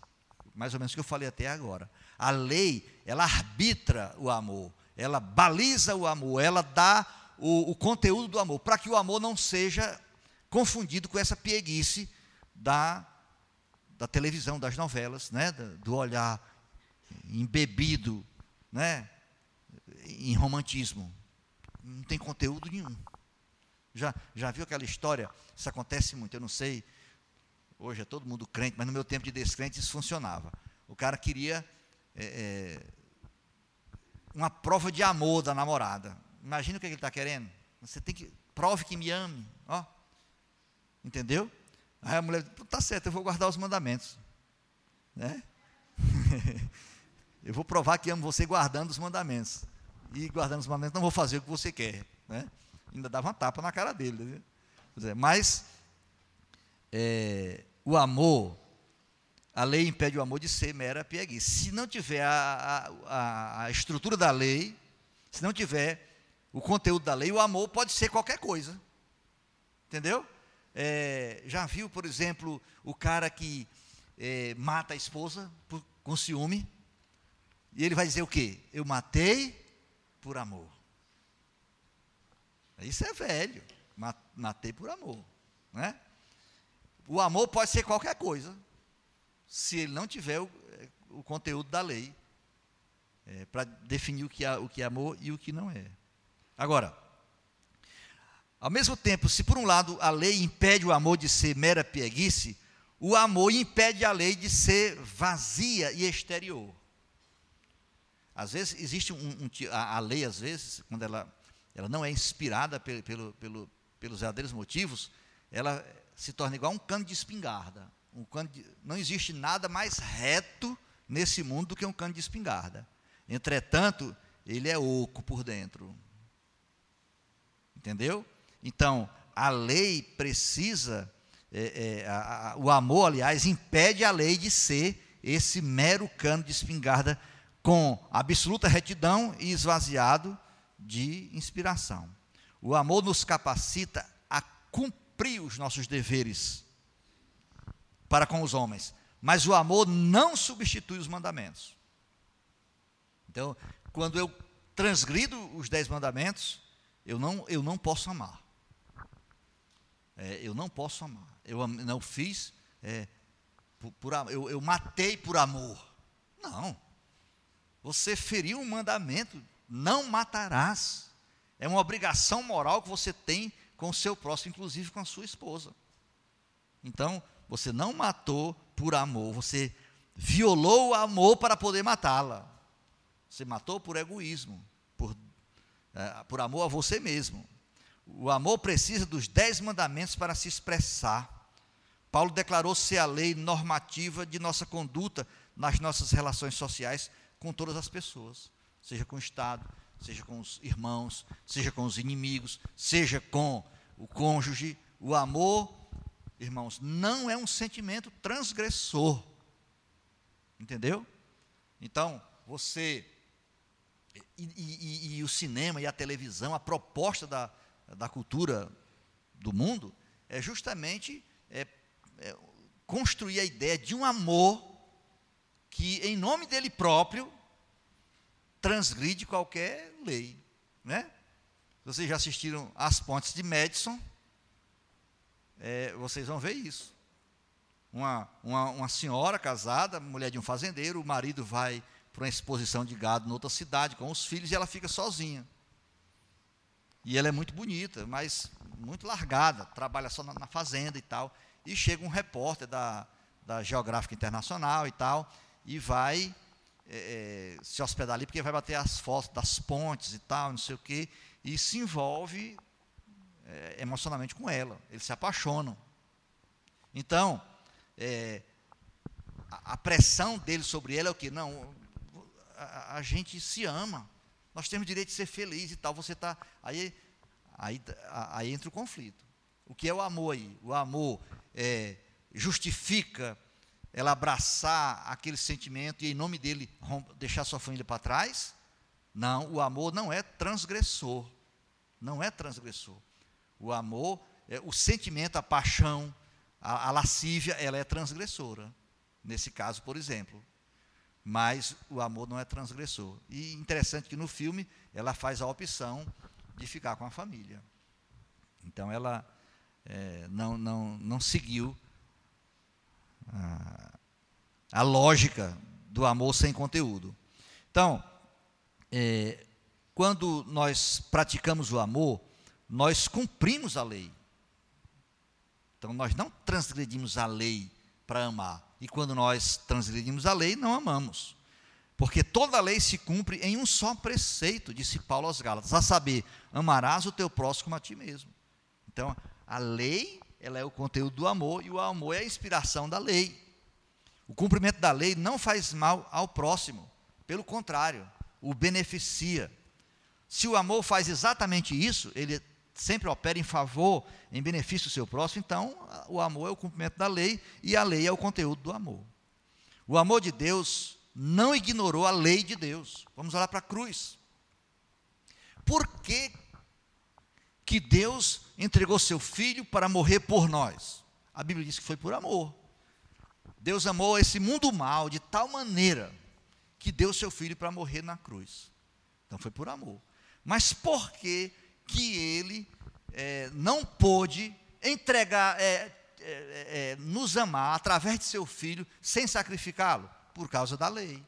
mais ou menos o que eu falei até agora. A lei, ela arbitra o amor, ela baliza o amor, ela dá o, o conteúdo do amor, para que o amor não seja confundido com essa pieguice da, da televisão, das novelas, né? do olhar embebido né? em romantismo. Não tem conteúdo nenhum. Já, já viu aquela história? Isso acontece muito, eu não sei. Hoje é todo mundo crente, mas no meu tempo de descrente isso funcionava. O cara queria é, é, uma prova de amor da namorada. Imagina o que ele está querendo. Você tem que. Prove que me ame. Ó. Entendeu? Aí a mulher, tá certo, eu vou guardar os mandamentos. Né? eu vou provar que amo você guardando os mandamentos. E guardando os mandamentos, não vou fazer o que você quer. Né? Ainda dava uma tapa na cara dele. Né? Mas é, o amor, a lei impede o amor de ser mera pieguice. Se não tiver a, a, a estrutura da lei, se não tiver o conteúdo da lei, o amor pode ser qualquer coisa. Entendeu? É, já viu, por exemplo, o cara que é, mata a esposa por, com ciúme? E ele vai dizer o quê? Eu matei por amor. Isso é velho. Matei por amor. Né? O amor pode ser qualquer coisa, se ele não tiver o, é, o conteúdo da lei, é, para definir o que, é, o que é amor e o que não é. Agora, ao mesmo tempo, se por um lado a lei impede o amor de ser mera pieguice, o amor impede a lei de ser vazia e exterior. Às vezes existe um, um a, a, lei, às vezes, quando ela, ela não é inspirada pelo, pelo, pelo, pelos verdadeiros motivos, ela se torna igual um cano de espingarda. Um cano de, não existe nada mais reto nesse mundo do que um cano de espingarda. Entretanto, ele é oco por dentro. Entendeu? Então, a lei precisa, é, é, a, a, o amor, aliás, impede a lei de ser esse mero cano de espingarda com absoluta retidão e esvaziado de inspiração. O amor nos capacita a cumprir os nossos deveres para com os homens, mas o amor não substitui os mandamentos. Então, quando eu transgrido os dez mandamentos, eu não, eu não posso amar. É, eu não posso amar. Eu não fiz, é, por, por, eu, eu matei por amor. Não. Você feriu um mandamento, não matarás. É uma obrigação moral que você tem com o seu próximo, inclusive com a sua esposa. Então, você não matou por amor, você violou o amor para poder matá-la. Você matou por egoísmo, por, é, por amor a você mesmo. O amor precisa dos dez mandamentos para se expressar. Paulo declarou ser a lei normativa de nossa conduta nas nossas relações sociais com todas as pessoas, seja com o Estado, seja com os irmãos, seja com os inimigos, seja com o cônjuge. O amor, irmãos, não é um sentimento transgressor. Entendeu? Então, você. E, e, e, o cinema e a televisão, a proposta da, da cultura do mundo é justamente é, é, construir a ideia de um amor que, em nome dele próprio, transgride qualquer lei, né? Vocês já assistiram As Pontes de Madison? É, vocês vão ver isso. Uma, uma, uma, senhora casada, mulher de um fazendeiro, o marido vai para uma exposição de gado em outra cidade com os filhos e ela fica sozinha. E ela é muito bonita, mas muito largada, trabalha só na, na fazenda e tal. E chega um repórter da, da Geográfica Internacional e tal, e vai é, é, se hospedar ali, porque vai bater as fotos das pontes e tal, não sei o quê, e se envolve é, emocionalmente com ela. Eles se apaixonam. Então, é, a, a, pressão dele sobre ela é o que? Não, a, a, gente se ama. Nós temos direito de ser feliz e tal. Você está. Aí, aí, aí entra o conflito. O que é o amor aí? O amor é, justifica ela abraçar aquele sentimento e, em nome dele, deixar sua família para trás? Não, o amor não é transgressor. Não é transgressor. O amor, é, o sentimento, a paixão, a, a lascívia, ela é transgressora. Nesse caso, por exemplo. Mas o amor não é transgressor. E interessante que no filme ela faz a opção de ficar com a família. Então ela é, não, não, não seguiu a, lógica do amor sem conteúdo. Então, é, quando nós praticamos o amor, nós cumprimos a lei. Então, nós não transgredimos a lei para amar. E quando nós transgredimos a lei, não amamos. Porque toda a lei se cumpre em um só preceito, disse Paulo aos Gálatas, a saber, amarás o teu próximo a ti mesmo. Então, a lei ela é o conteúdo do amor e o amor é a inspiração da lei. O cumprimento da lei não faz mal ao próximo, pelo contrário, o beneficia. Se o amor faz exatamente isso, ele sempre opera em favor, em benefício do seu próximo, então o amor é o cumprimento da lei e a lei é o conteúdo do amor. O amor de Deus não ignorou a lei de Deus. Vamos olhar para a cruz. Por que, que Deus entregou seu filho para morrer por nós? A Bíblia diz que foi por amor. Deus amou esse mundo mal de tal maneira que deu seu filho para morrer na cruz. Então foi por amor. Mas por que que ele é, não pôde entregar, é, é, é, nos amar através de seu filho sem sacrificá-lo? Por causa da lei.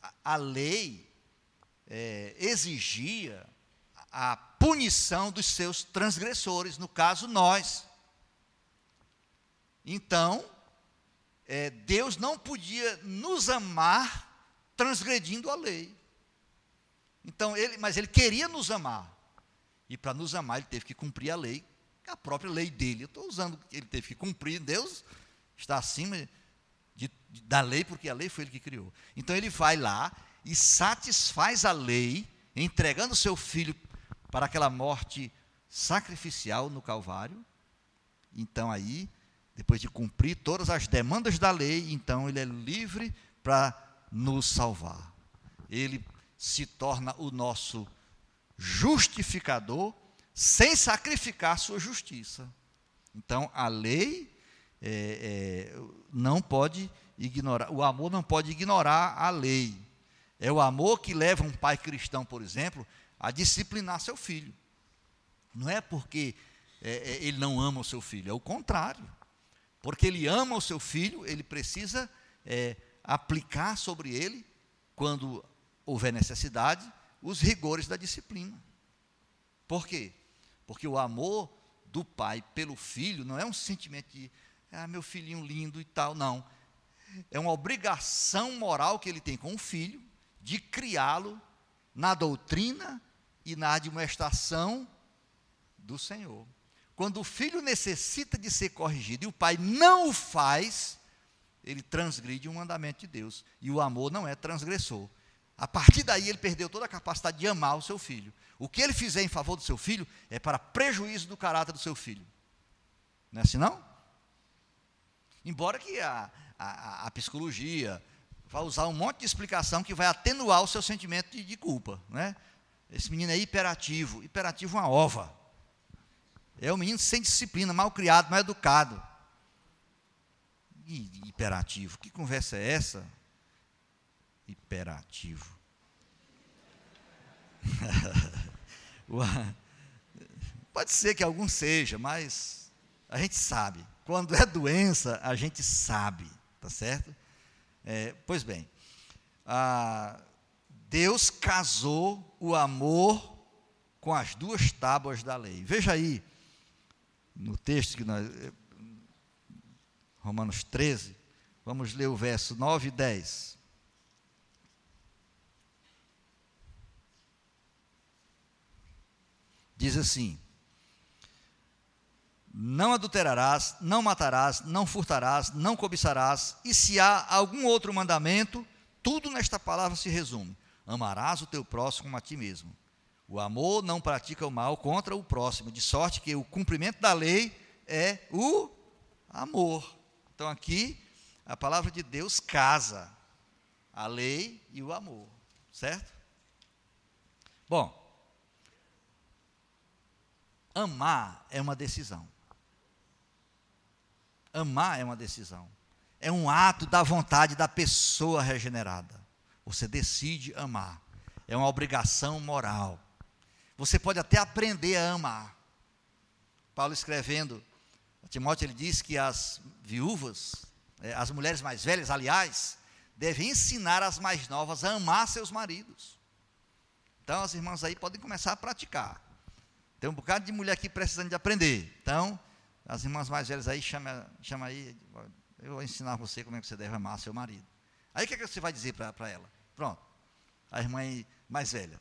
A, a lei é, exigia a punição dos seus transgressores, no caso, nós. Então, é, Deus não podia nos amar transgredindo a lei. Então, ele, mas ele queria nos amar. E para nos amar, ele teve que cumprir a lei, a própria lei dele. Eu estou usando, ele teve que cumprir, Deus está acima de, de, da lei, porque a lei foi ele que criou. Então ele vai lá e satisfaz a lei, entregando seu filho para aquela morte sacrificial no Calvário. Então aí depois de cumprir todas as demandas da lei, então ele é livre para nos salvar. Ele se torna o nosso justificador sem sacrificar sua justiça. Então a lei é, é, não pode ignorar, o amor não pode ignorar a lei. É o amor que leva um pai cristão, por exemplo, a disciplinar seu filho. Não é porque é, é ele não ama o seu filho, é o contrário porque ele ama o seu filho, ele precisa é, aplicar sobre ele, quando houver necessidade, os rigores da disciplina. Por quê? Porque o amor do pai pelo filho não é um sentimento de, ah, meu filhinho lindo e tal, não. É uma obrigação moral que ele tem com o filho de criá-lo na doutrina e na admoestação do Senhor. Quando o filho necessita de ser corrigido e o pai não o faz, ele transgride um mandamento de Deus. E o amor não é transgressor. A partir daí ele perdeu toda a capacidade de amar o seu filho. O que ele fizer em favor do seu filho é para prejuízo do caráter do seu filho. Não é assim não? Embora que a, a, a psicologia vá usar um monte de explicação que vai atenuar o seu sentimento de, de culpa. Né? Esse menino é hiperativo. Hiperativo é uma ova. É um menino sem disciplina, mal criado, mal educado. E, hiperativo. Que conversa é essa? Hiperativo. Pode ser que algum seja, mas a gente sabe. Quando é doença, a gente sabe, tá certo? É, pois bem, Deus casou o amor com as duas tábuas da lei. Veja aí, no texto que nós. Eh, Romanos 13, vamos ler o verso 9 e 10. Diz assim: Não adulterarás, não matarás, não furtarás, não cobiçarás, e se há algum outro mandamento, tudo nesta palavra se resume: amarás o teu próximo como a ti mesmo. O amor não pratica o mal contra o próximo, de sorte que o cumprimento da lei é o amor. Então aqui a palavra de Deus casa a lei e o amor, certo? Bom, amar é uma decisão. Amar é uma decisão. É um ato da vontade da pessoa regenerada. Você decide amar. É uma obrigação moral. Você pode até aprender a amar. Paulo escrevendo Timóteo, ele diz que as viúvas, é, as mulheres mais velhas, aliás, devem ensinar as mais novas a amar seus maridos. Então, as irmãs aí podem começar a praticar. Tem um bocado de mulher aqui precisando de aprender. Então, as irmãs mais velhas aí, chama, chama aí, eu vou ensinar você como é que você deve amar seu marido. Aí o que, é que você vai dizer para ela? Pronto. A irmã mais velha.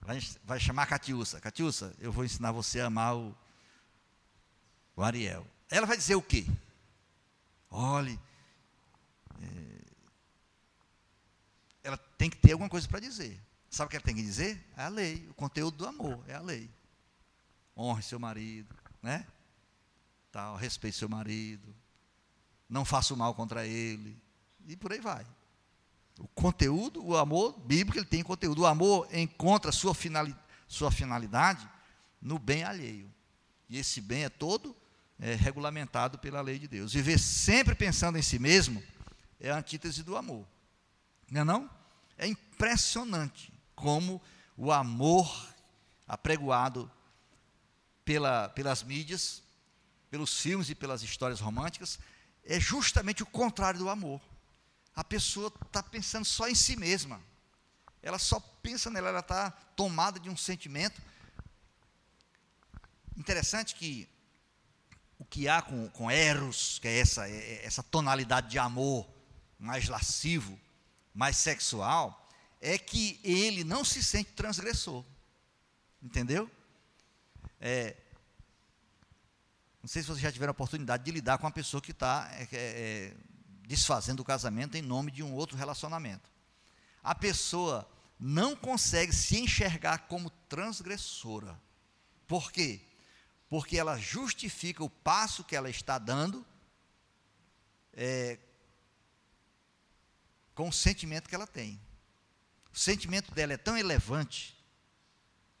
Vai, vai chamar a Catiúça. Catiúça, eu vou ensinar você a amar o, o Ariel. Ela vai dizer o quê? Olhe, é, ela tem que ter alguma coisa para dizer. Sabe o que ela tem que dizer? É a lei, o conteúdo do amor, é a lei. Honre seu marido, né? Tal, respeite seu marido, não faça o mal contra ele, e por aí vai. O conteúdo, o amor bíblico, ele tem conteúdo. O amor encontra sua, finali, sua finalidade no bem alheio. E esse bem é todo é, regulamentado pela lei de Deus. Viver sempre pensando em si mesmo é a antítese do amor. Não é não? É impressionante como o amor apregoado pela, pelas mídias, pelos filmes e pelas histórias românticas, é justamente o contrário do amor. A pessoa está pensando só em si mesma. Ela só pensa nela, ela está tomada de um sentimento. Interessante que o que há com, com Eros, que é essa, é, é essa tonalidade de amor mais lascivo, mais sexual, é que ele não se sente transgressor. Entendeu? É, não sei se vocês já tiveram a oportunidade de lidar com uma pessoa que está é, é, é, desfazendo o casamento em nome de um outro relacionamento. A pessoa não consegue se enxergar como transgressora. Por quê? Porque ela justifica o passo que ela está dando é, com o sentimento que ela tem. O sentimento dela é tão elevante,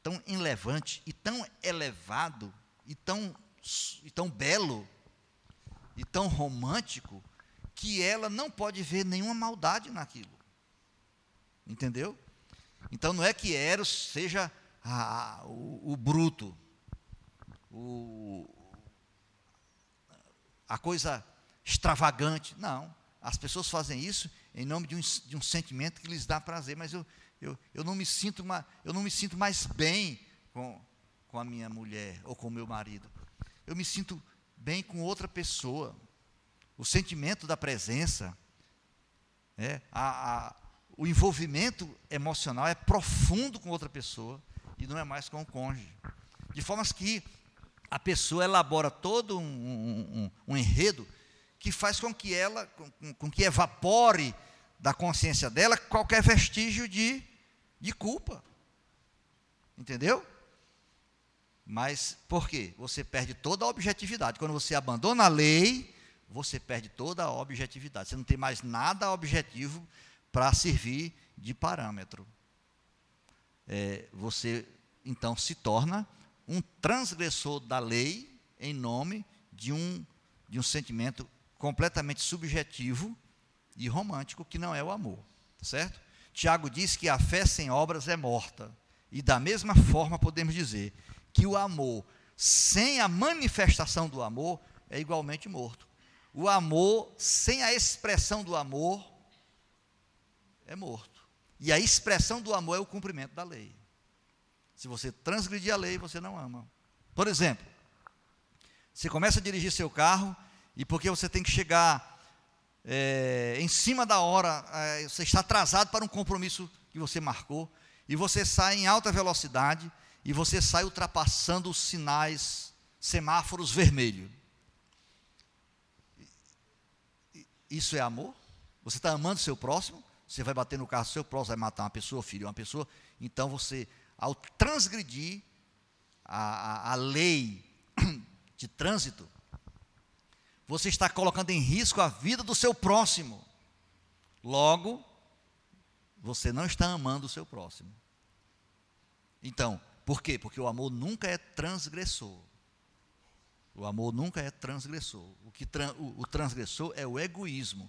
tão elevante e tão elevado e tão, e tão belo e tão romântico que ela não pode ver nenhuma maldade naquilo. Entendeu? Então não é que Eros seja o, o, bruto, o, a coisa extravagante. Não. As pessoas fazem isso em nome de um, de um sentimento que lhes dá prazer, mas eu, eu, eu, não, me sinto uma, eu não me sinto mais bem com, com a minha mulher ou com o meu marido. Eu me sinto bem com outra pessoa. O sentimento da presença, é, a, a, o envolvimento emocional é profundo com outra pessoa e não é mais com o cônjuge. De forma que a pessoa elabora todo um, um, um, um enredo que faz com que ela, com, com, que evapore da consciência dela qualquer vestígio de, de culpa. Entendeu? Mas por quê? Você perde toda a objetividade. Quando você abandona a lei, você perde toda a objetividade. Você não tem mais nada objetivo para servir de parâmetro. É, você então se torna um transgressor da lei em nome de um, de um sentimento completamente subjetivo e romântico, que não é o amor, tá certo? Tiago diz que a fé sem obras é morta. E da mesma forma podemos dizer que o amor sem a manifestação do amor é igualmente morto. O amor sem a expressão do amor é morto. E a expressão do amor é o cumprimento da lei. Se você transgredir a lei, você não ama. Por exemplo, você começa a dirigir seu carro e porque você tem que chegar é, em cima da hora, é, você está atrasado para um compromisso que você marcou, e você sai em alta velocidade, e você sai ultrapassando os sinais, semáforos vermelhos. Isso é amor? Você está amando seu próximo? Você vai bater no carro do seu próximo, vai matar uma pessoa, filho, uma pessoa. Então você, ao transgredir a, a, a lei de trânsito, você está colocando em risco a vida do seu próximo. Logo, você não está amando o seu próximo. Então, por quê? Porque o amor nunca é transgressor. O amor nunca é transgressor. O que o, o, transgressor é o egoísmo.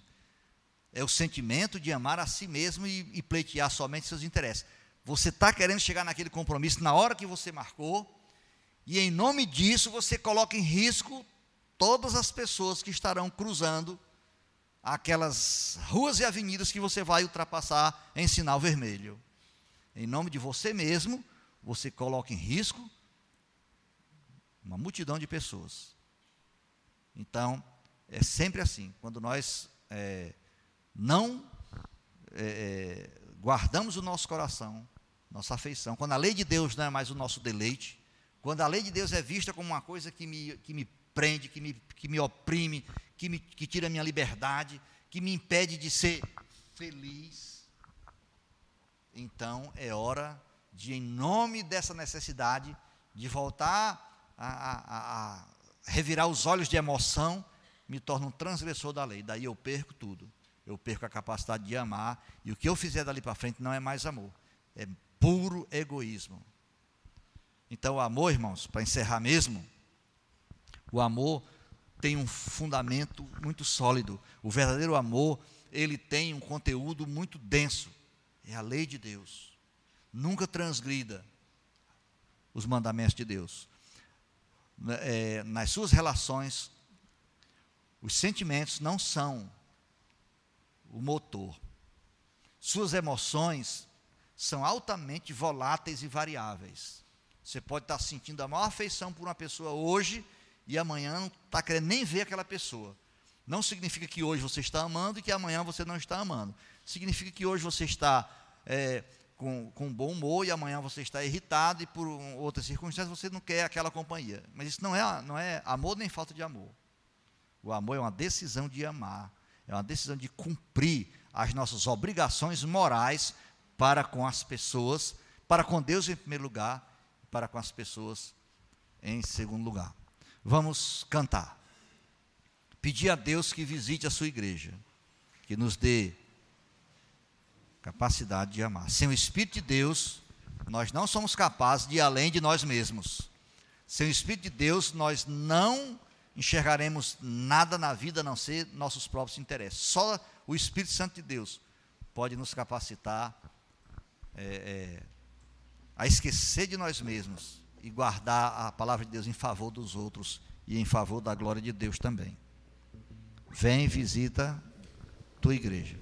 É o sentimento de amar a si mesmo e, e pleitear somente seus interesses. Você está querendo chegar naquele compromisso na hora que você marcou, e em nome disso você coloca em risco todas as pessoas que estarão cruzando aquelas ruas e avenidas que você vai ultrapassar em sinal vermelho. Em nome de você mesmo, você coloca em risco uma multidão de pessoas. Então, é sempre assim. Quando nós é, não é, é guardamos o nosso coração, nossa afeição, quando a lei de Deus não é mais o nosso deleite, quando a lei de Deus é vista como uma coisa que me, que me prende, que me, que me oprime, que, me, que tira a minha liberdade, que me impede de ser feliz. Então é hora de, em nome dessa necessidade, de voltar a, a, a revirar os olhos de emoção, me torno um transgressor da lei. Daí eu perco tudo. Eu perco a capacidade de amar. E o que eu fizer dali para frente não é mais amor. É puro egoísmo. Então, o amor, irmãos, para encerrar mesmo, o amor tem um fundamento muito sólido. O verdadeiro amor, ele tem um conteúdo muito denso. É a lei de Deus. Nunca transgrida os mandamentos de Deus. É, nas suas relações, os sentimentos não são o motor. Suas emoções são altamente voláteis e variáveis. Você pode estar sentindo a maior afeição por uma pessoa hoje e amanhã não está querendo nem ver aquela pessoa. Não significa que hoje você está amando e que amanhã você não está amando. Significa que hoje você está é, com, com bom humor e amanhã você está irritado e por outras circunstâncias você não quer aquela companhia. Mas isso não é, não é amor nem falta de amor. O amor é uma decisão de amar, é uma decisão de cumprir as nossas obrigações morais para com as pessoas, para com Deus em primeiro lugar para com as pessoas em segundo lugar. Vamos cantar. Pedir a Deus que visite a sua igreja, que nos dê capacidade de amar. Sem o Espírito de Deus, nós não somos capazes de ir além de nós mesmos. Sem o Espírito de Deus, nós não enxergaremos nada na vida a não ser nossos próprios interesses. Só o Espírito Santo de Deus pode nos capacitar é, é, a esquecer de nós mesmos e guardar a palavra de Deus em favor dos outros e em favor da glória de Deus também. Vem, visita tua igreja.